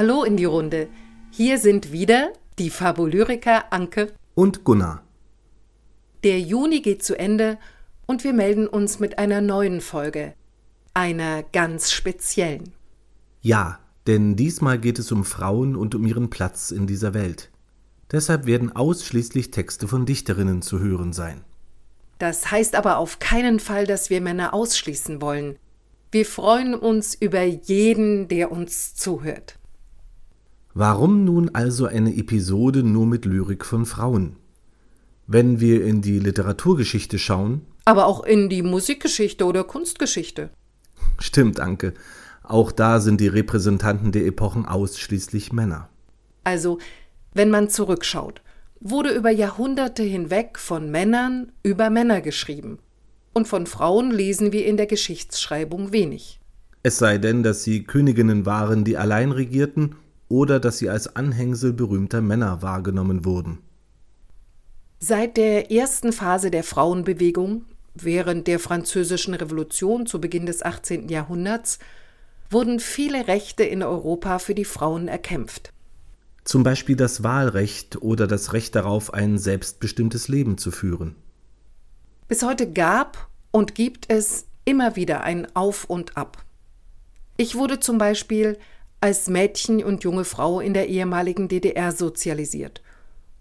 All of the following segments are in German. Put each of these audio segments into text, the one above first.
Hallo in die Runde. Hier sind wieder die Fabulyriker Anke und Gunnar. Der Juni geht zu Ende und wir melden uns mit einer neuen Folge. Einer ganz speziellen. Ja, denn diesmal geht es um Frauen und um ihren Platz in dieser Welt. Deshalb werden ausschließlich Texte von Dichterinnen zu hören sein. Das heißt aber auf keinen Fall, dass wir Männer ausschließen wollen. Wir freuen uns über jeden, der uns zuhört. Warum nun also eine Episode nur mit Lyrik von Frauen? Wenn wir in die Literaturgeschichte schauen. Aber auch in die Musikgeschichte oder Kunstgeschichte. Stimmt, Anke. Auch da sind die Repräsentanten der Epochen ausschließlich Männer. Also, wenn man zurückschaut, wurde über Jahrhunderte hinweg von Männern über Männer geschrieben und von Frauen lesen wir in der Geschichtsschreibung wenig. Es sei denn, dass sie Königinnen waren, die allein regierten, oder dass sie als Anhängsel berühmter Männer wahrgenommen wurden. Seit der ersten Phase der Frauenbewegung, während der Französischen Revolution zu Beginn des 18. Jahrhunderts, wurden viele Rechte in Europa für die Frauen erkämpft. Zum Beispiel das Wahlrecht oder das Recht darauf, ein selbstbestimmtes Leben zu führen. Bis heute gab und gibt es immer wieder ein Auf und Ab. Ich wurde zum Beispiel als Mädchen und junge Frau in der ehemaligen DDR sozialisiert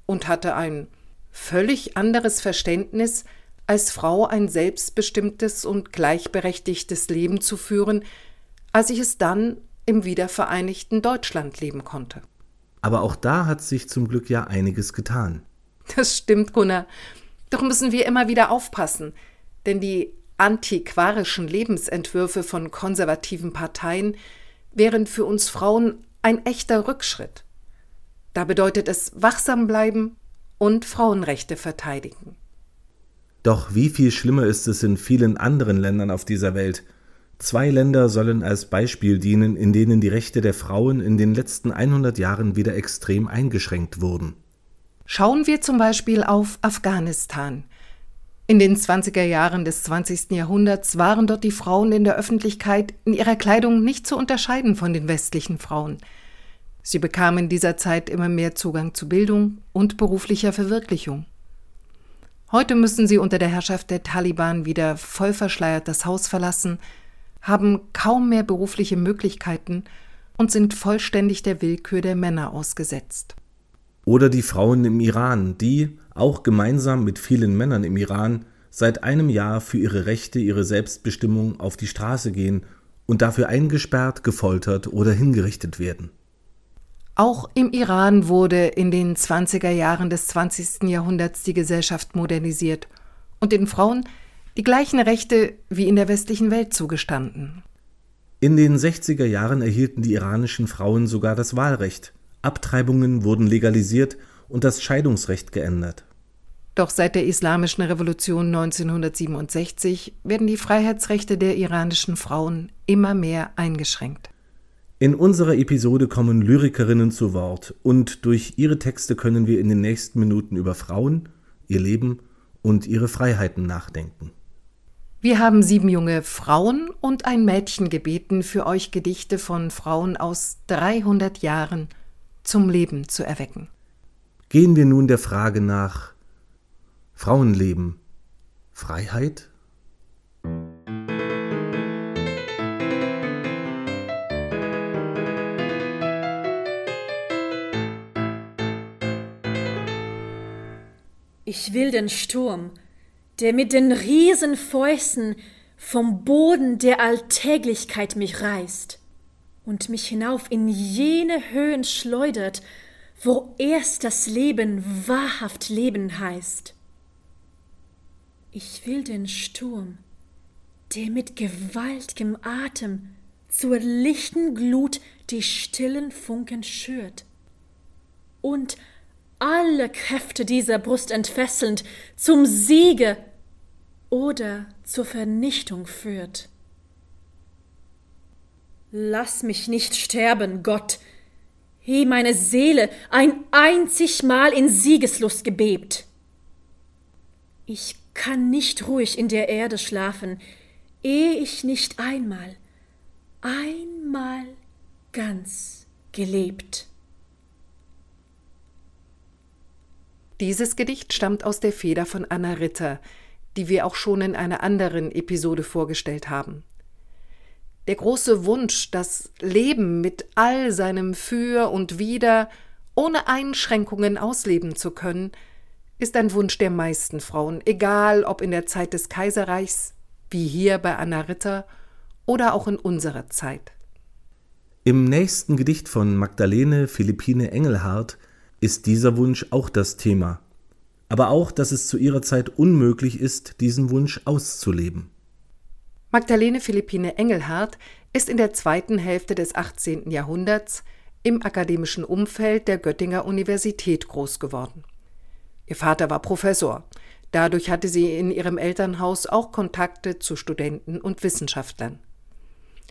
und hatte ein völlig anderes Verständnis, als Frau ein selbstbestimmtes und gleichberechtigtes Leben zu führen, als ich es dann im wiedervereinigten Deutschland leben konnte. Aber auch da hat sich zum Glück ja einiges getan. Das stimmt, Gunnar. Doch müssen wir immer wieder aufpassen, denn die antiquarischen Lebensentwürfe von konservativen Parteien wären für uns Frauen ein echter Rückschritt. Da bedeutet es wachsam bleiben und Frauenrechte verteidigen. Doch wie viel schlimmer ist es in vielen anderen Ländern auf dieser Welt? Zwei Länder sollen als Beispiel dienen, in denen die Rechte der Frauen in den letzten 100 Jahren wieder extrem eingeschränkt wurden. Schauen wir zum Beispiel auf Afghanistan. In den 20er Jahren des 20. Jahrhunderts waren dort die Frauen in der Öffentlichkeit in ihrer Kleidung nicht zu unterscheiden von den westlichen Frauen. Sie bekamen in dieser Zeit immer mehr Zugang zu Bildung und beruflicher Verwirklichung. Heute müssen sie unter der Herrschaft der Taliban wieder voll verschleiert das Haus verlassen, haben kaum mehr berufliche Möglichkeiten und sind vollständig der Willkür der Männer ausgesetzt. Oder die Frauen im Iran, die, auch gemeinsam mit vielen Männern im Iran, seit einem Jahr für ihre Rechte, ihre Selbstbestimmung auf die Straße gehen und dafür eingesperrt, gefoltert oder hingerichtet werden. Auch im Iran wurde in den 20er Jahren des 20. Jahrhunderts die Gesellschaft modernisiert und den Frauen die gleichen Rechte wie in der westlichen Welt zugestanden. In den 60er Jahren erhielten die iranischen Frauen sogar das Wahlrecht, Abtreibungen wurden legalisiert und das Scheidungsrecht geändert. Doch seit der Islamischen Revolution 1967 werden die Freiheitsrechte der iranischen Frauen immer mehr eingeschränkt. In unserer Episode kommen Lyrikerinnen zu Wort und durch ihre Texte können wir in den nächsten Minuten über Frauen, ihr Leben und ihre Freiheiten nachdenken. Wir haben sieben junge Frauen und ein Mädchen gebeten, für euch Gedichte von Frauen aus 300 Jahren zum Leben zu erwecken. Gehen wir nun der Frage nach Frauenleben, Freiheit? Ich will den Sturm, der mit den Riesenfäusten vom Boden der Alltäglichkeit mich reißt und mich hinauf in jene Höhen schleudert, wo erst das Leben wahrhaft Leben heißt. Ich will den Sturm, der mit gewaltigem Atem zur lichten Glut die stillen Funken schürt und alle Kräfte dieser Brust entfesselnd zum Siege oder zur Vernichtung führt. Lass mich nicht sterben, Gott, he meine Seele ein einzig Mal in Siegeslust gebebt. Ich kann nicht ruhig in der Erde schlafen, ehe ich nicht einmal, einmal ganz gelebt. Dieses Gedicht stammt aus der Feder von Anna Ritter, die wir auch schon in einer anderen Episode vorgestellt haben. Der große Wunsch, das Leben mit all seinem Für und Wider ohne Einschränkungen ausleben zu können, ist ein Wunsch der meisten Frauen, egal ob in der Zeit des Kaiserreichs, wie hier bei Anna Ritter, oder auch in unserer Zeit. Im nächsten Gedicht von Magdalene Philippine Engelhardt ist dieser Wunsch auch das Thema, aber auch, dass es zu ihrer Zeit unmöglich ist, diesen Wunsch auszuleben. Magdalene Philippine Engelhardt ist in der zweiten Hälfte des 18. Jahrhunderts im akademischen Umfeld der Göttinger Universität groß geworden. Ihr Vater war Professor. Dadurch hatte sie in ihrem Elternhaus auch Kontakte zu Studenten und Wissenschaftlern.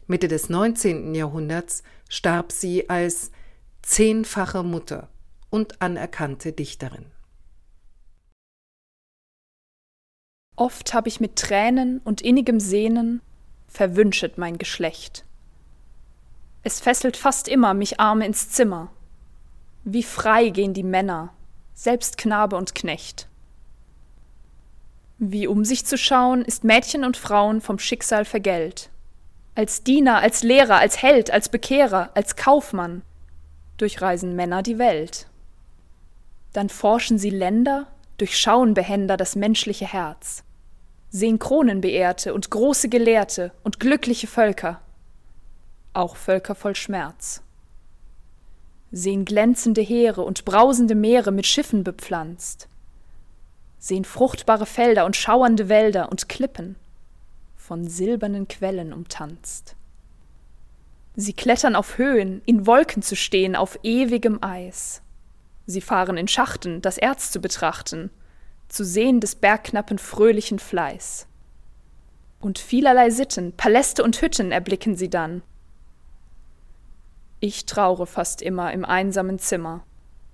Mitte des 19. Jahrhunderts starb sie als zehnfache Mutter und anerkannte Dichterin. Oft hab ich mit Tränen und innigem Sehnen verwünschet mein Geschlecht. Es fesselt fast immer mich Arme ins Zimmer. Wie frei gehen die Männer, selbst Knabe und Knecht. Wie um sich zu schauen, ist Mädchen und Frauen vom Schicksal vergällt. Als Diener, als Lehrer, als Held, als Bekehrer, als Kaufmann durchreisen Männer die Welt. Dann forschen sie Länder, durchschauen behender das menschliche Herz, sehen Kronenbeehrte und große Gelehrte und glückliche Völker, auch Völker voll Schmerz. Sehen glänzende Heere und brausende Meere mit Schiffen bepflanzt, sehen fruchtbare Felder und schauernde Wälder und Klippen, von silbernen Quellen umtanzt. Sie klettern auf Höhen, in Wolken zu stehen, auf ewigem Eis. Sie fahren in Schachten, das Erz zu betrachten, zu sehen des Bergknappen fröhlichen Fleiß. Und vielerlei Sitten, Paläste und Hütten erblicken sie dann. Ich traure fast immer im einsamen Zimmer.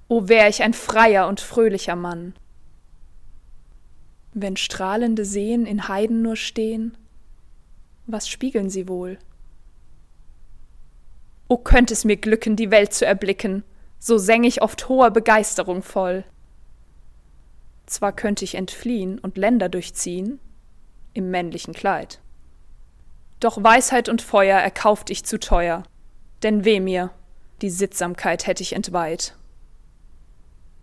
O wär ich ein freier und fröhlicher Mann. Wenn strahlende Seen in Heiden nur stehen, was spiegeln sie wohl? O könnt es mir glücken, die Welt zu erblicken, so säng ich oft hoher Begeisterung voll. Zwar könnte ich entfliehen und Länder durchziehen, im männlichen Kleid. Doch Weisheit und Feuer erkauft ich zu teuer, denn weh mir, die Sittsamkeit hätt ich entweiht.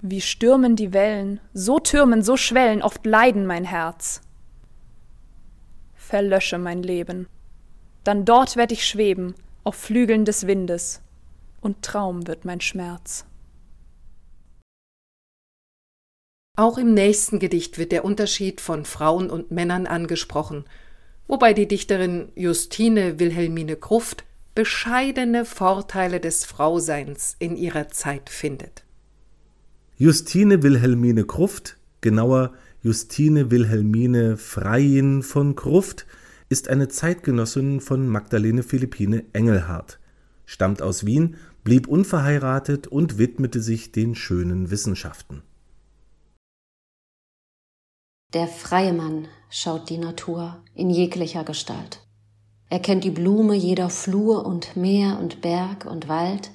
Wie stürmen die Wellen, so türmen, so schwellen oft Leiden mein Herz. Verlösche mein Leben, dann dort werd ich schweben, auf Flügeln des Windes, und Traum wird mein Schmerz. Auch im nächsten Gedicht wird der Unterschied von Frauen und Männern angesprochen, wobei die Dichterin Justine Wilhelmine Kruft bescheidene Vorteile des Frauseins in ihrer Zeit findet. Justine Wilhelmine Kruft, genauer Justine Wilhelmine Freiin von Kruft, ist eine Zeitgenossin von Magdalene Philippine Engelhardt, stammt aus Wien blieb unverheiratet und widmete sich den schönen Wissenschaften. Der freie Mann schaut die Natur in jeglicher Gestalt. Er kennt die Blume jeder Flur und Meer und Berg und Wald,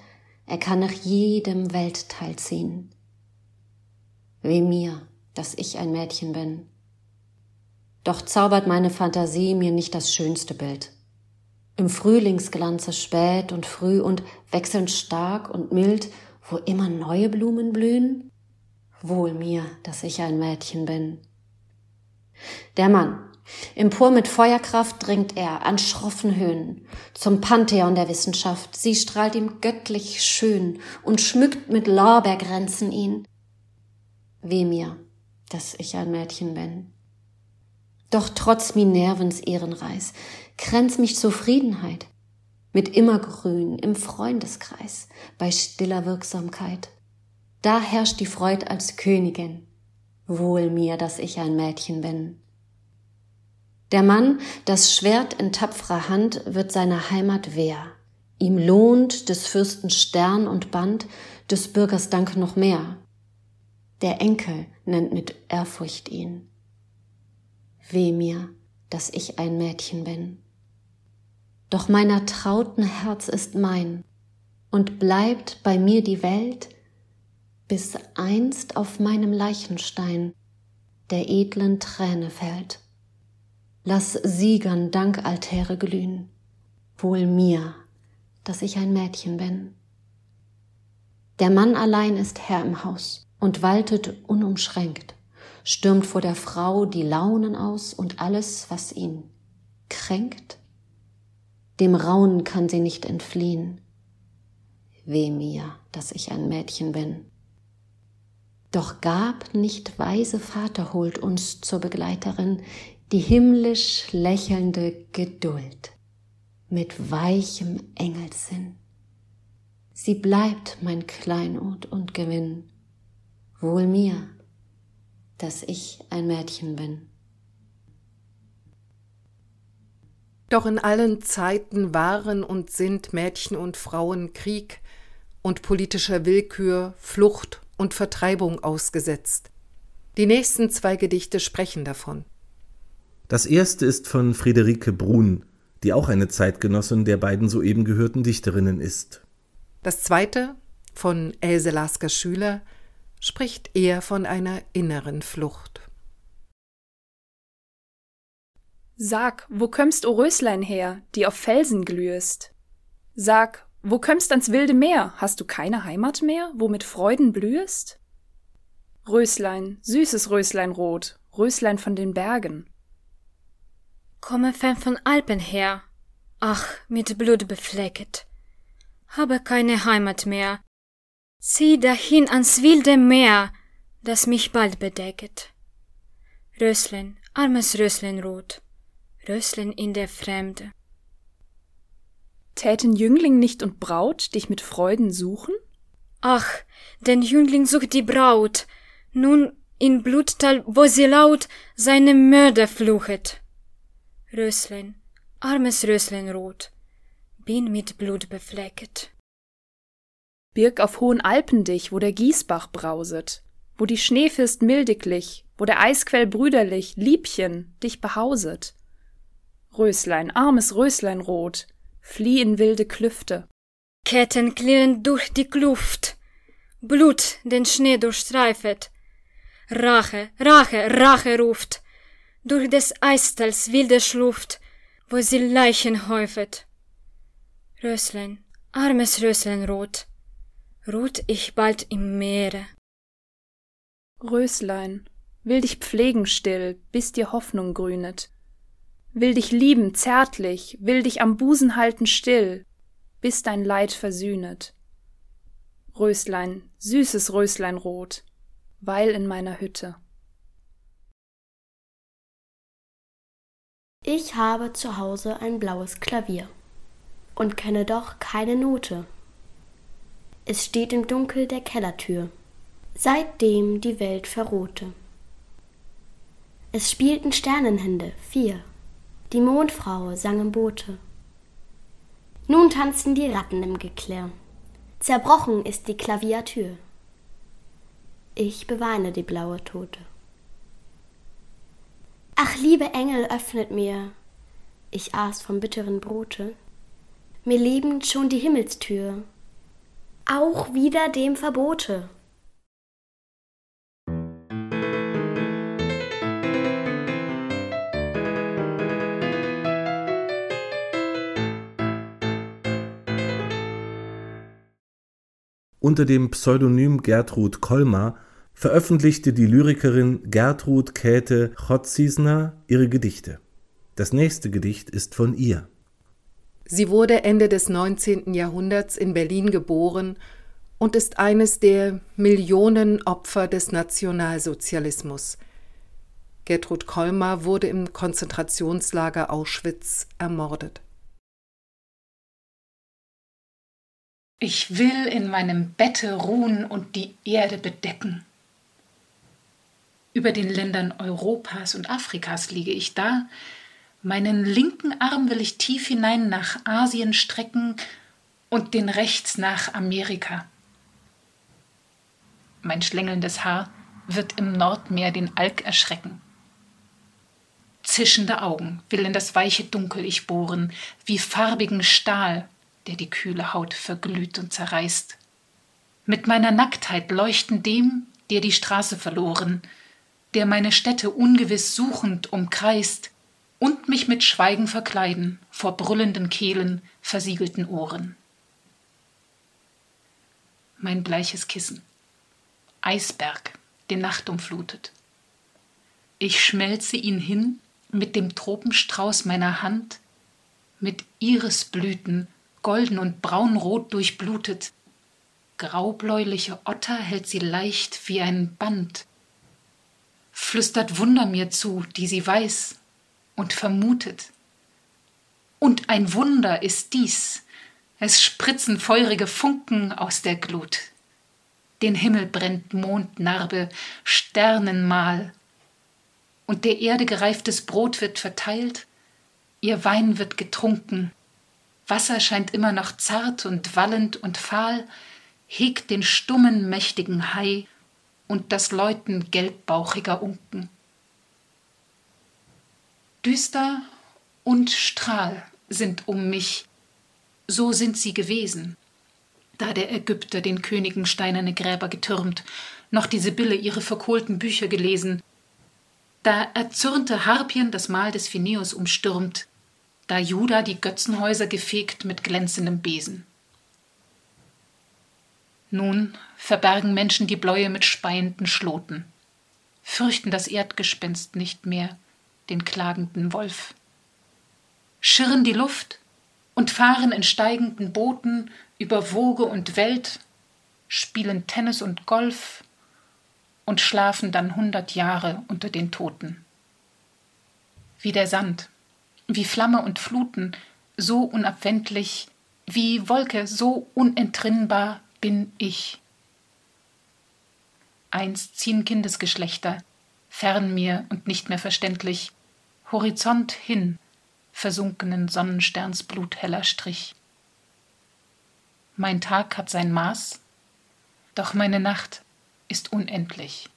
er kann nach jedem Weltteil ziehen. Weh mir, dass ich ein Mädchen bin. Doch zaubert meine Fantasie mir nicht das schönste Bild. Im Frühlingsglanze spät und früh und wechselnd stark und mild, wo immer neue Blumen blühen? Wohl mir, dass ich ein Mädchen bin. Der Mann. Empor mit Feuerkraft dringt er an schroffen Höhen zum Pantheon der Wissenschaft. Sie strahlt ihm göttlich schön und schmückt mit Lorbeergrenzen ihn. Weh mir, dass ich ein Mädchen bin. Doch trotz Minervens Ehrenreis kränz mich Zufriedenheit mit Immergrün im Freundeskreis bei stiller Wirksamkeit. Da herrscht die Freud als Königin. Wohl mir, dass ich ein Mädchen bin. Der Mann, das Schwert in tapferer Hand, wird seiner Heimat wehr. Ihm lohnt des Fürsten Stern und Band, des Bürgers Dank noch mehr. Der Enkel nennt mit Ehrfurcht ihn. Weh mir, dass ich ein Mädchen bin. Doch meiner trauten Herz ist mein, und bleibt bei mir die Welt, bis einst auf meinem Leichenstein der edlen Träne fällt. Lass Siegern Dankaltäre glühen, wohl mir, dass ich ein Mädchen bin. Der Mann allein ist Herr im Haus und waltet unumschränkt, stürmt vor der Frau die Launen aus und alles, was ihn kränkt. Dem Raunen kann sie nicht entfliehen. Weh mir, dass ich ein Mädchen bin. Doch gab nicht weise Vater holt uns zur Begleiterin die himmlisch lächelnde Geduld mit weichem Engelssinn. Sie bleibt mein Kleinod und Gewinn, wohl mir, dass ich ein Mädchen bin. Doch in allen Zeiten waren und sind Mädchen und Frauen Krieg und politischer Willkür, Flucht und Vertreibung ausgesetzt. Die nächsten zwei Gedichte sprechen davon. Das erste ist von Friederike Brun, die auch eine Zeitgenossin der beiden soeben gehörten Dichterinnen ist. Das zweite, von Else Lasker Schüler, spricht eher von einer inneren Flucht. Sag, wo kömmst, o Röslein her, die auf Felsen glühest? Sag, wo kömmst ans wilde Meer, hast du keine Heimat mehr, wo mit Freuden blühest? Röslein, süßes Röslein rot, Röslein von den Bergen. Komme fern von Alpen her, ach, mit Blut beflecket habe keine Heimat mehr. Zieh dahin ans wilde Meer, das mich bald bedecket. Röslein, armes Röslein rot, Röslein in der Fremde. Täten Jüngling nicht und Braut dich mit Freuden suchen? Ach, den Jüngling sucht die Braut, nun in Bluttal, wo sie laut seine Mörder fluchet. Röslein, armes Röslein rot, bin mit Blut beflecket. Birg auf hohen Alpen dich, wo der Gießbach brauset, wo die Schneefirst mildiglich, wo der Eisquell brüderlich, Liebchen, dich behauset. Röslein, armes Röslein rot, flieh in wilde Klüfte. Ketten klirren durch die Kluft, Blut den Schnee durchstreifet. Rache, Rache, Rache ruft, durch des Eistals wilde Schluft, wo sie Leichen häufet. Röslein, armes Röslein rot, ruht ich bald im Meere. Röslein, will dich pflegen still, bis dir Hoffnung grünet. Will dich lieben zärtlich, will dich am Busen halten still, bis dein Leid versühnet. Röslein, süßes Röslein rot, weil in meiner Hütte. Ich habe zu Hause ein blaues Klavier und kenne doch keine Note. Es steht im Dunkel der Kellertür, seitdem die Welt verrohte. Es spielten Sternenhände, vier, die Mondfrau sang im Boote. Nun tanzen die Ratten im Geklirr, zerbrochen ist die Klaviatür. Ich beweine die blaue Tote. Ach, liebe Engel, öffnet mir, ich aß vom bitteren Brote, mir lebend schon die Himmelstür, auch wieder dem Verbote. Unter dem Pseudonym Gertrud Kolmar veröffentlichte die Lyrikerin Gertrud Käthe Chotzisner ihre Gedichte. Das nächste Gedicht ist von ihr. Sie wurde Ende des 19. Jahrhunderts in Berlin geboren und ist eines der Millionen Opfer des Nationalsozialismus. Gertrud Kolmar wurde im Konzentrationslager Auschwitz ermordet. Ich will in meinem Bette ruhen und die Erde bedecken. Über den Ländern Europas und Afrikas liege ich da, Meinen linken Arm will ich tief hinein nach Asien strecken und den rechts nach Amerika. Mein schlängelndes Haar wird im Nordmeer den Alk erschrecken. Zischende Augen will in das weiche Dunkel ich bohren, wie farbigen Stahl, der die kühle Haut verglüht und zerreißt. Mit meiner Nacktheit leuchten dem, der die Straße verloren, der meine Stätte ungewiss suchend umkreist, und mich mit Schweigen verkleiden vor brüllenden Kehlen, versiegelten Ohren. Mein bleiches Kissen. Eisberg, den Nacht umflutet. Ich schmelze ihn hin mit dem Tropenstrauß meiner Hand, mit Irisblüten, golden und braunrot durchblutet. Graubläuliche Otter hält sie leicht wie ein Band, flüstert Wunder mir zu, die sie weiß und vermutet. Und ein Wunder ist dies, es spritzen feurige Funken aus der Glut. Den Himmel brennt Mondnarbe, Sternenmal, und der Erde gereiftes Brot wird verteilt, ihr Wein wird getrunken, Wasser scheint immer noch zart und wallend und fahl, hegt den stummen, mächtigen Hai und das Läuten gelbbauchiger Unken. Düster und Strahl sind um mich, so sind sie gewesen, da der Ägypter den Königen steinerne Gräber getürmt, noch die Sibylle ihre verkohlten Bücher gelesen, da erzürnte Harpien das Mahl des Phineus umstürmt, da Juda die Götzenhäuser gefegt mit glänzendem Besen. Nun verbergen Menschen die Bläue mit speienden Schloten, fürchten das Erdgespenst nicht mehr, den klagenden Wolf. Schirren die Luft und fahren in steigenden Booten über Woge und Welt, spielen Tennis und Golf, und schlafen dann hundert Jahre unter den Toten. Wie der Sand, wie Flamme und Fluten, so unabwendlich, wie Wolke, so unentrinnbar bin ich. Einst ziehen Kindesgeschlechter, fern mir und nicht mehr verständlich, Horizont hin, versunkenen Sonnensterns blutheller Strich. Mein Tag hat sein Maß, doch meine Nacht ist unendlich.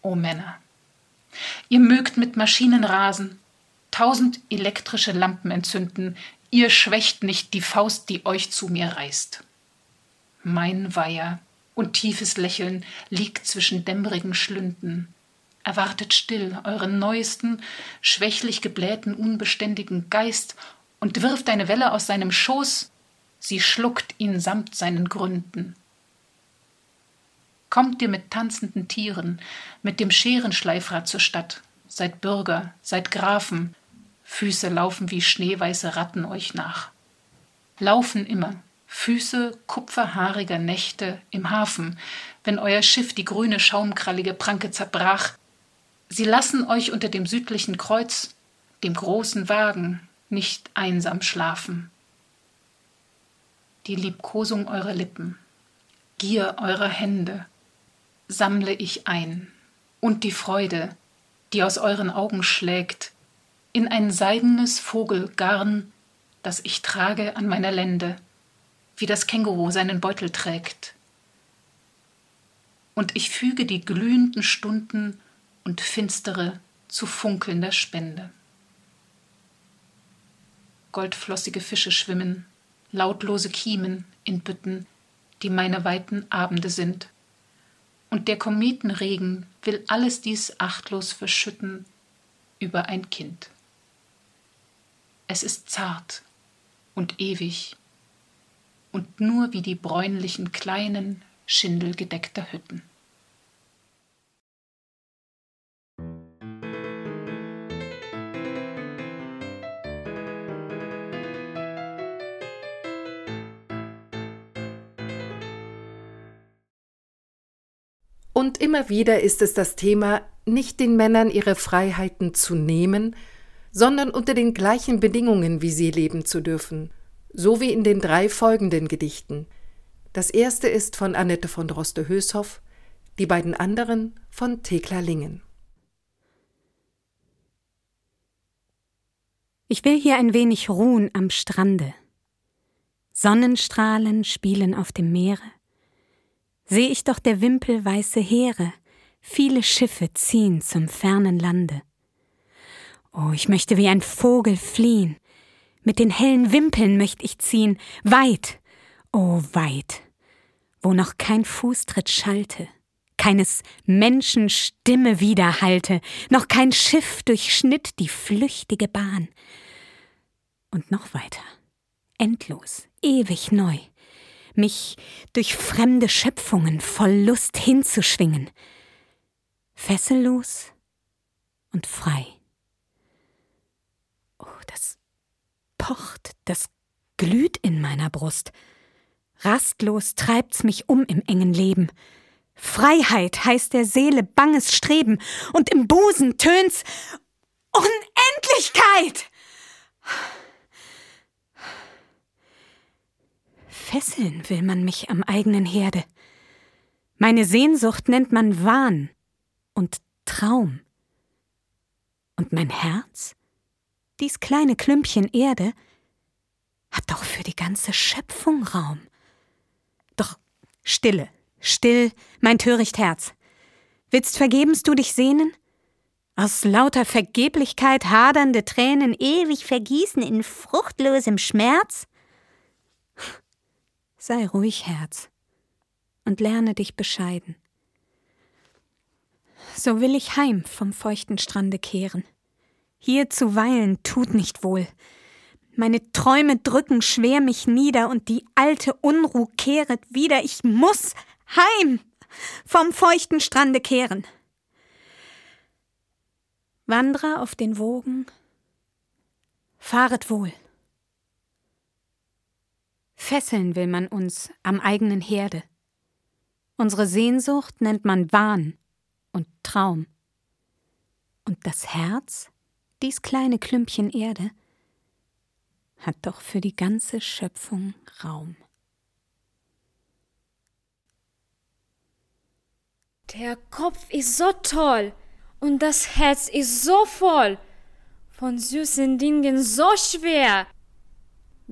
O Männer, ihr mögt mit Maschinen rasen, tausend elektrische Lampen entzünden, ihr schwächt nicht die Faust, die euch zu mir reißt. Mein Weiher und tiefes Lächeln liegt zwischen dämmerigen Schlünden. Erwartet still euren neuesten, schwächlich geblähten, unbeständigen Geist und wirft eine Welle aus seinem Schoß, sie schluckt ihn samt seinen Gründen. Kommt ihr mit tanzenden Tieren, mit dem Scherenschleifrad zur Stadt, seid Bürger, seid Grafen, Füße laufen wie schneeweiße Ratten euch nach. Laufen immer, Füße kupferhaariger Nächte im Hafen, wenn euer Schiff die grüne schaumkrallige Pranke zerbrach. Sie lassen euch unter dem südlichen Kreuz, dem großen Wagen, nicht einsam schlafen. Die Liebkosung eurer Lippen, Gier eurer Hände, sammle ich ein, und die Freude, die aus euren Augen schlägt, in ein seidenes Vogelgarn, das ich trage an meiner Lende, wie das Känguru seinen Beutel trägt. Und ich füge die glühenden Stunden und finstere zu funkelnder Spende. Goldflossige Fische schwimmen, lautlose Kiemen in Bütten, die meine weiten Abende sind und der Kometenregen will alles dies achtlos verschütten über ein Kind. Es ist zart und ewig und nur wie die bräunlichen kleinen, schindelgedeckter Hütten. Und immer wieder ist es das Thema, nicht den Männern ihre Freiheiten zu nehmen, sondern unter den gleichen Bedingungen wie sie leben zu dürfen, so wie in den drei folgenden Gedichten. Das erste ist von Annette von Droste-Höshoff, die beiden anderen von Thekla Lingen. Ich will hier ein wenig ruhen am Strande. Sonnenstrahlen spielen auf dem Meere seh ich doch der Wimpel weiße Heere, viele Schiffe ziehen zum fernen Lande. Oh, ich möchte wie ein Vogel fliehen, Mit den hellen Wimpeln möcht ich ziehen, weit, oh weit, wo noch kein Fußtritt schallte, keines Menschen Stimme widerhallte, noch kein Schiff durchschnitt die flüchtige Bahn. Und noch weiter, endlos, ewig neu, mich durch fremde Schöpfungen voll Lust hinzuschwingen, fessellos und frei. Oh, das pocht, das glüht in meiner Brust. Rastlos treibt's mich um im engen Leben. Freiheit heißt der Seele banges Streben, und im Busen tönt's Unendlichkeit! Fesseln will man mich am eigenen Herde. Meine Sehnsucht nennt man Wahn und Traum. Und mein Herz, dies kleine Klümpchen Erde, hat doch für die ganze Schöpfung Raum. Doch Stille, still, mein töricht Herz. Willst vergebens du dich sehnen? Aus lauter Vergeblichkeit hadernde Tränen ewig vergießen in fruchtlosem Schmerz? Sei ruhig, Herz, und lerne dich bescheiden. So will ich heim vom feuchten Strande kehren. Hier zu weilen tut nicht wohl. Meine Träume drücken schwer mich nieder und die alte Unruh kehret wieder. Ich muss heim vom feuchten Strande kehren. Wanderer auf den Wogen, fahret wohl. Fesseln will man uns am eigenen Herde. Unsere Sehnsucht nennt man Wahn und Traum. Und das Herz, dies kleine Klümpchen Erde, hat doch für die ganze Schöpfung Raum. Der Kopf ist so toll und das Herz ist so voll, von süßen Dingen so schwer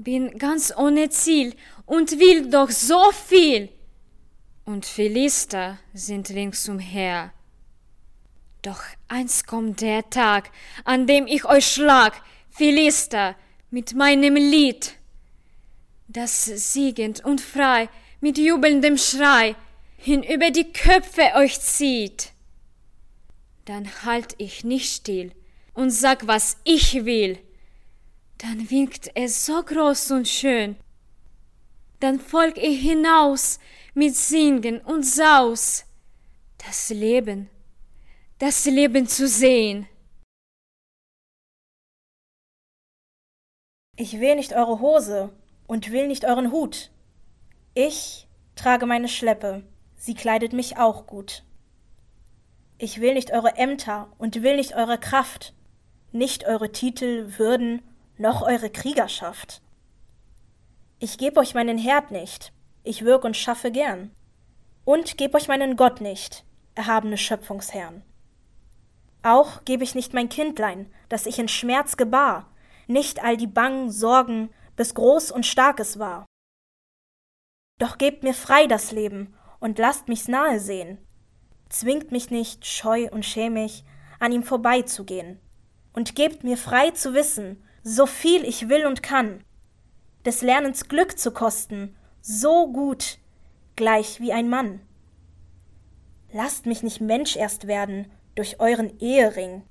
bin ganz ohne Ziel und will doch so viel. Und Philister sind ringsumher. Doch eins kommt der Tag, an dem ich euch schlag, Philister, mit meinem Lied, das siegend und frei mit jubelndem Schrei hinüber die Köpfe euch zieht. Dann halt ich nicht still und sag, was ich will dann winkt es so groß und schön. Dann folg ich hinaus mit Singen und Saus, das Leben, das Leben zu sehen. Ich will nicht eure Hose und will nicht euren Hut. Ich trage meine Schleppe, sie kleidet mich auch gut. Ich will nicht eure Ämter und will nicht eure Kraft, nicht eure Titel, Würden noch eure Kriegerschaft. Ich geb euch meinen Herd nicht, ich wirk und schaffe gern, und geb euch meinen Gott nicht, erhabene Schöpfungsherrn. Auch geb ich nicht mein Kindlein, das ich in Schmerz gebar, nicht all die bangen Sorgen, bis groß und stark es war. Doch gebt mir frei das Leben und lasst mich's nahe sehen. Zwingt mich nicht, scheu und schämig, an ihm vorbeizugehen. Und gebt mir frei zu wissen, so viel ich will und kann, des Lernens Glück zu kosten, so gut, gleich wie ein Mann. Lasst mich nicht Mensch erst werden durch euren Ehering,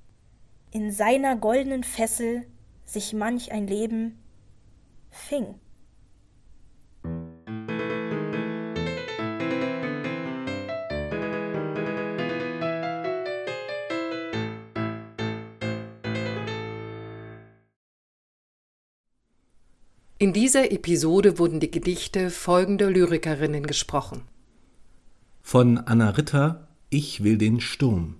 in seiner goldenen Fessel sich manch ein Leben fing. In dieser Episode wurden die Gedichte folgender Lyrikerinnen gesprochen. Von Anna Ritter Ich will den Sturm.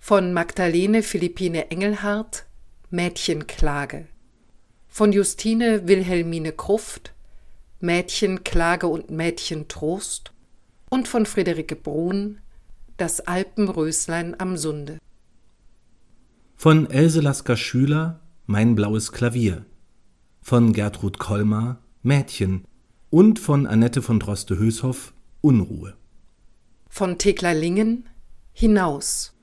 Von Magdalene Philippine Engelhardt Mädchenklage. Von Justine Wilhelmine Kruft Mädchenklage und Mädchentrost. Und von Friederike Brun Das Alpenröslein am Sunde. Von Else Lasker Schüler Mein blaues Klavier von Gertrud Kolmar Mädchen und von Annette von Droste-Höshoff Unruhe. Von Thekla Lingen Hinaus.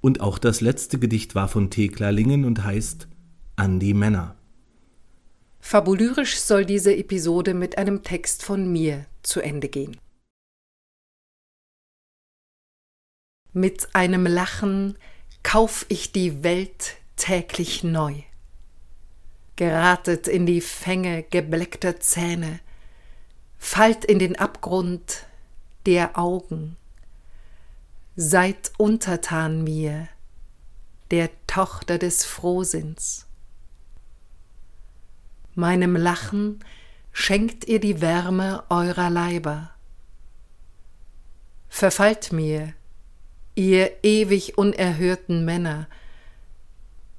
Und auch das letzte Gedicht war von Thekla Lingen und heißt An die Männer. Fabulyrisch soll diese Episode mit einem Text von mir zu Ende gehen. Mit einem Lachen kauf ich die Welt täglich neu. Geratet in die Fänge gebleckter Zähne, fallt in den Abgrund der Augen. Seid untertan mir, der Tochter des Frohsinns. Meinem Lachen schenkt ihr die Wärme eurer Leiber. Verfallt mir, ihr ewig unerhörten Männer,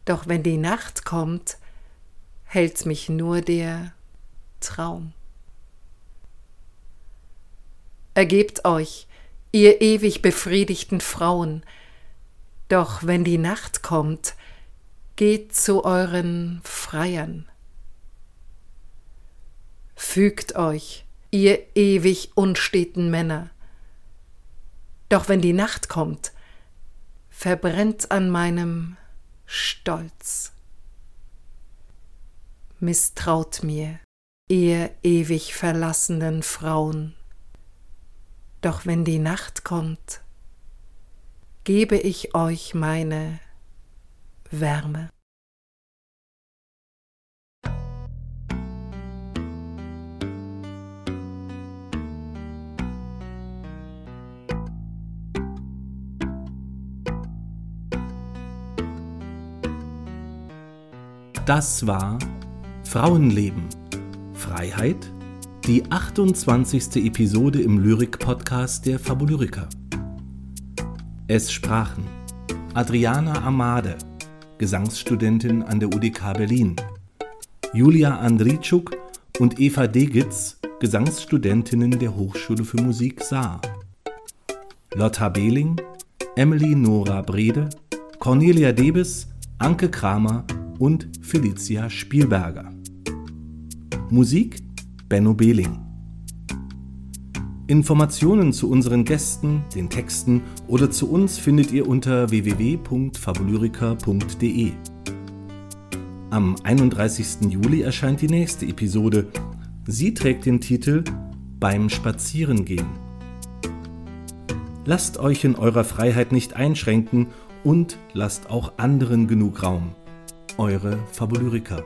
doch wenn die Nacht kommt, hält's mich nur der Traum. Ergebt euch, ihr ewig befriedigten Frauen, doch wenn die Nacht kommt, geht zu euren Freiern. Fügt euch, ihr ewig unsteten Männer, doch wenn die Nacht kommt, verbrennt an meinem Stolz. Misstraut mir, ihr ewig verlassenen Frauen. Doch wenn die Nacht kommt, gebe ich euch meine Wärme. Das war Frauenleben. Freiheit? Die 28. Episode im Lyrik-Podcast der Fabulyriker. Es sprachen Adriana Amade, Gesangsstudentin an der UDK Berlin, Julia Andritschuk und Eva Degitz, Gesangsstudentinnen der Hochschule für Musik Saar, Lotta Behling, Emily Nora Brede, Cornelia Debes, Anke Kramer und Felicia Spielberger. Musik Benno Behling. Informationen zu unseren Gästen, den Texten oder zu uns findet ihr unter www.fabulyrica.de. Am 31. Juli erscheint die nächste Episode. Sie trägt den Titel Beim Spazierengehen. Lasst euch in eurer Freiheit nicht einschränken und lasst auch anderen genug Raum eure Fabulyriker.